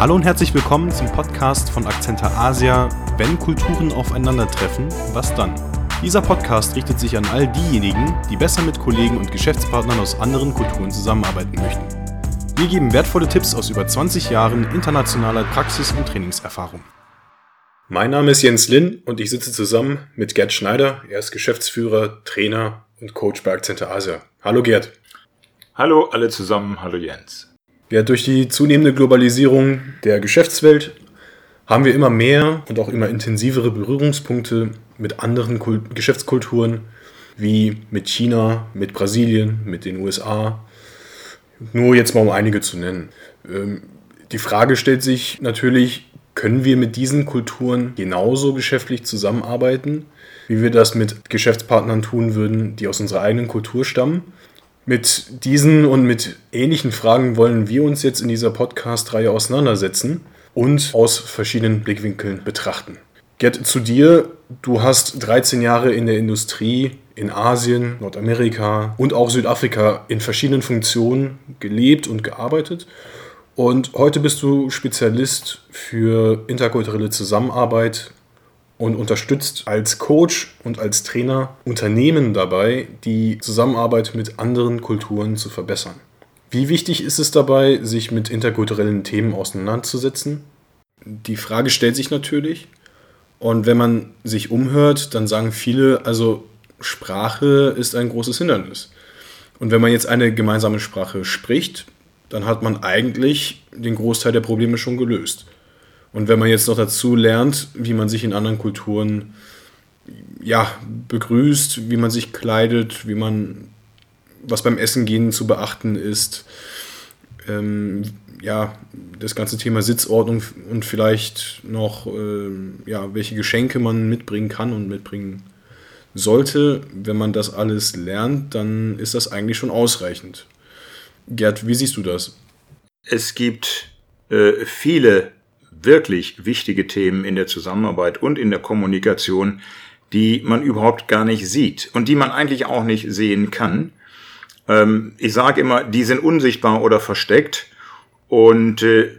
Hallo und herzlich willkommen zum Podcast von Akzenter Asia. Wenn Kulturen aufeinandertreffen, was dann? Dieser Podcast richtet sich an all diejenigen, die besser mit Kollegen und Geschäftspartnern aus anderen Kulturen zusammenarbeiten möchten. Wir geben wertvolle Tipps aus über 20 Jahren internationaler Praxis- und Trainingserfahrung. Mein Name ist Jens Lin und ich sitze zusammen mit Gerd Schneider. Er ist Geschäftsführer, Trainer und Coach bei Akzenter Asia. Hallo Gerd. Hallo alle zusammen, hallo Jens. Ja, durch die zunehmende Globalisierung der Geschäftswelt haben wir immer mehr und auch immer intensivere Berührungspunkte mit anderen Kult Geschäftskulturen, wie mit China, mit Brasilien, mit den USA. Nur jetzt mal um einige zu nennen. Ähm, die Frage stellt sich natürlich, können wir mit diesen Kulturen genauso geschäftlich zusammenarbeiten, wie wir das mit Geschäftspartnern tun würden, die aus unserer eigenen Kultur stammen? Mit diesen und mit ähnlichen Fragen wollen wir uns jetzt in dieser Podcast-Reihe auseinandersetzen und aus verschiedenen Blickwinkeln betrachten. Gerd, zu dir. Du hast 13 Jahre in der Industrie in Asien, Nordamerika und auch Südafrika in verschiedenen Funktionen gelebt und gearbeitet. Und heute bist du Spezialist für interkulturelle Zusammenarbeit und unterstützt als Coach und als Trainer Unternehmen dabei, die Zusammenarbeit mit anderen Kulturen zu verbessern. Wie wichtig ist es dabei, sich mit interkulturellen Themen auseinanderzusetzen? Die Frage stellt sich natürlich. Und wenn man sich umhört, dann sagen viele, also Sprache ist ein großes Hindernis. Und wenn man jetzt eine gemeinsame Sprache spricht, dann hat man eigentlich den Großteil der Probleme schon gelöst. Und wenn man jetzt noch dazu lernt, wie man sich in anderen Kulturen ja, begrüßt, wie man sich kleidet, wie man, was beim Essen gehen zu beachten ist, ähm, ja, das ganze Thema Sitzordnung und vielleicht noch, äh, ja, welche Geschenke man mitbringen kann und mitbringen sollte, wenn man das alles lernt, dann ist das eigentlich schon ausreichend. Gerd, wie siehst du das? Es gibt äh, viele wirklich wichtige Themen in der Zusammenarbeit und in der Kommunikation, die man überhaupt gar nicht sieht und die man eigentlich auch nicht sehen kann. Ähm, ich sage immer, die sind unsichtbar oder versteckt und äh,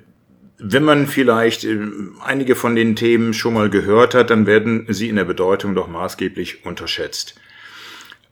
wenn man vielleicht äh, einige von den Themen schon mal gehört hat, dann werden sie in der Bedeutung doch maßgeblich unterschätzt.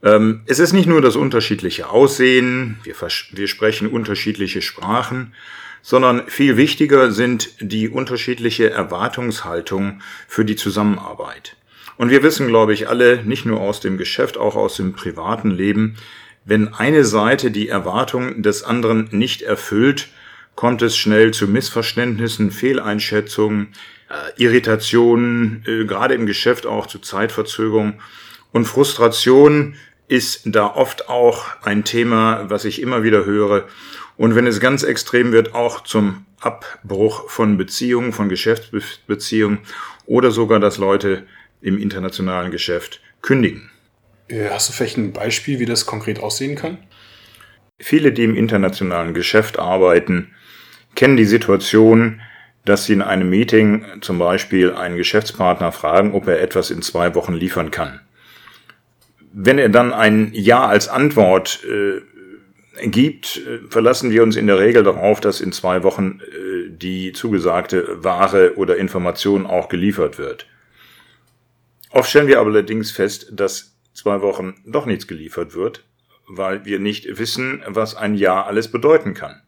Ähm, es ist nicht nur das unterschiedliche Aussehen, wir, wir sprechen unterschiedliche Sprachen, sondern viel wichtiger sind die unterschiedliche Erwartungshaltung für die Zusammenarbeit. Und wir wissen, glaube ich, alle, nicht nur aus dem Geschäft, auch aus dem privaten Leben, wenn eine Seite die Erwartung des anderen nicht erfüllt, kommt es schnell zu Missverständnissen, Fehleinschätzungen, äh, Irritationen, äh, gerade im Geschäft auch zu Zeitverzögerung und Frustration ist da oft auch ein Thema, was ich immer wieder höre. Und wenn es ganz extrem wird, auch zum Abbruch von Beziehungen, von Geschäftsbeziehungen oder sogar, dass Leute im internationalen Geschäft kündigen. Äh, hast du vielleicht ein Beispiel, wie das konkret aussehen kann? Viele, die im internationalen Geschäft arbeiten, kennen die Situation, dass sie in einem Meeting zum Beispiel einen Geschäftspartner fragen, ob er etwas in zwei Wochen liefern kann. Wenn er dann ein Ja als Antwort äh, gibt, äh, verlassen wir uns in der Regel darauf, dass in zwei Wochen äh, die zugesagte Ware oder Information auch geliefert wird. Oft stellen wir allerdings fest, dass zwei Wochen doch nichts geliefert wird, weil wir nicht wissen, was ein Ja alles bedeuten kann.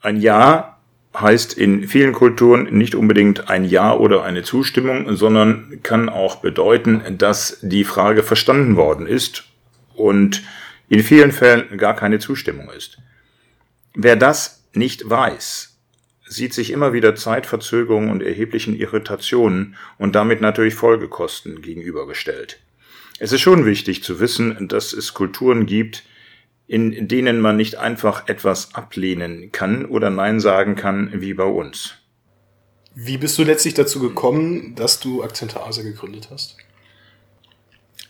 Ein Ja heißt in vielen Kulturen nicht unbedingt ein Ja oder eine Zustimmung, sondern kann auch bedeuten, dass die Frage verstanden worden ist und in vielen Fällen gar keine Zustimmung ist. Wer das nicht weiß, sieht sich immer wieder Zeitverzögerungen und erheblichen Irritationen und damit natürlich Folgekosten gegenübergestellt. Es ist schon wichtig zu wissen, dass es Kulturen gibt, in denen man nicht einfach etwas ablehnen kann oder Nein sagen kann, wie bei uns. Wie bist du letztlich dazu gekommen, dass du Akzentase gegründet hast?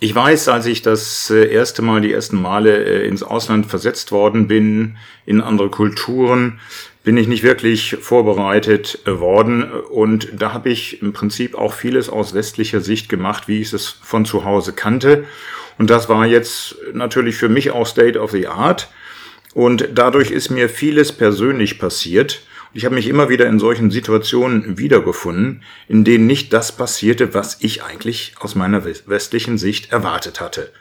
Ich weiß, als ich das äh, erste Mal, die ersten Male äh, ins Ausland versetzt worden bin, in andere Kulturen, bin ich nicht wirklich vorbereitet äh, worden. Und da habe ich im Prinzip auch vieles aus westlicher Sicht gemacht, wie ich es von zu Hause kannte. Und das war jetzt natürlich für mich auch State of the Art. Und dadurch ist mir vieles persönlich passiert. Ich habe mich immer wieder in solchen Situationen wiedergefunden, in denen nicht das passierte, was ich eigentlich aus meiner westlichen Sicht erwartet hatte.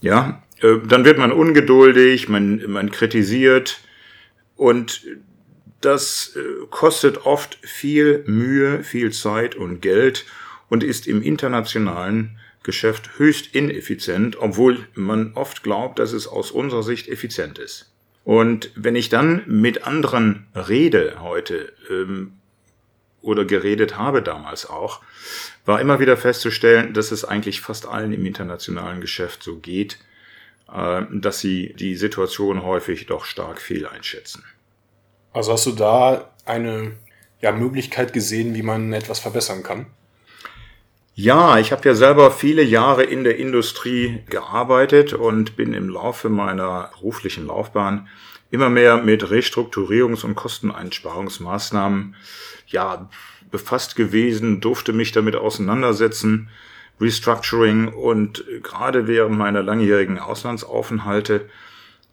Ja, äh, dann wird man ungeduldig, man, man kritisiert und das äh, kostet oft viel Mühe, viel Zeit und Geld und ist im internationalen Geschäft höchst ineffizient, obwohl man oft glaubt, dass es aus unserer Sicht effizient ist. Und wenn ich dann mit anderen rede heute ähm, oder geredet habe damals auch, war immer wieder festzustellen, dass es eigentlich fast allen im internationalen Geschäft so geht, äh, dass sie die Situation häufig doch stark fehleinschätzen. Also hast du da eine ja, Möglichkeit gesehen, wie man etwas verbessern kann? Ja, ich habe ja selber viele Jahre in der Industrie gearbeitet und bin im Laufe meiner beruflichen Laufbahn immer mehr mit Restrukturierungs- und Kosteneinsparungsmaßnahmen ja, befasst gewesen, durfte mich damit auseinandersetzen, Restructuring und gerade während meiner langjährigen Auslandsaufenthalte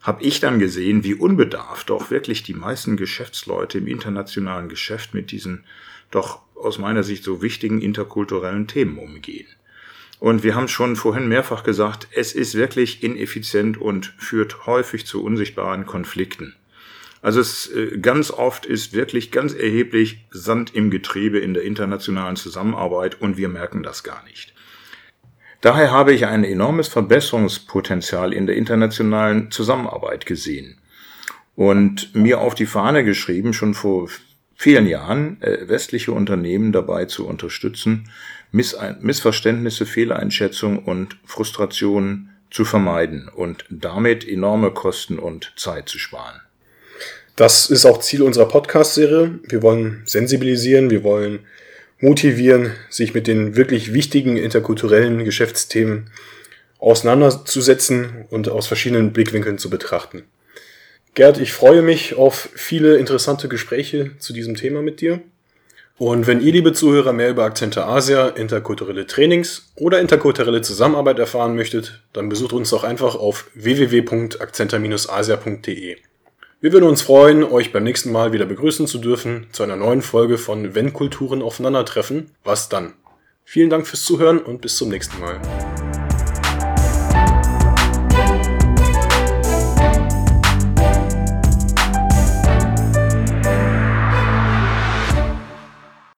habe ich dann gesehen, wie unbedarft doch wirklich die meisten Geschäftsleute im internationalen Geschäft mit diesen doch aus meiner Sicht so wichtigen interkulturellen Themen umgehen. Und wir haben schon vorhin mehrfach gesagt, es ist wirklich ineffizient und führt häufig zu unsichtbaren Konflikten. Also es äh, ganz oft ist wirklich ganz erheblich Sand im Getriebe in der internationalen Zusammenarbeit und wir merken das gar nicht. Daher habe ich ein enormes Verbesserungspotenzial in der internationalen Zusammenarbeit gesehen und mir auf die Fahne geschrieben, schon vor vielen Jahren äh, westliche Unternehmen dabei zu unterstützen, Missverständnisse, Fehleinschätzungen und Frustrationen zu vermeiden und damit enorme Kosten und Zeit zu sparen. Das ist auch Ziel unserer Podcast-Serie. Wir wollen sensibilisieren, wir wollen motivieren, sich mit den wirklich wichtigen interkulturellen Geschäftsthemen auseinanderzusetzen und aus verschiedenen Blickwinkeln zu betrachten. Gerd, ich freue mich auf viele interessante Gespräche zu diesem Thema mit dir. Und wenn ihr, liebe Zuhörer, mehr über Akzente Asia, interkulturelle Trainings oder interkulturelle Zusammenarbeit erfahren möchtet, dann besucht uns doch einfach auf www.akzenter-asia.de. Wir würden uns freuen, euch beim nächsten Mal wieder begrüßen zu dürfen zu einer neuen Folge von Wenn Kulturen aufeinandertreffen, was dann? Vielen Dank fürs Zuhören und bis zum nächsten Mal.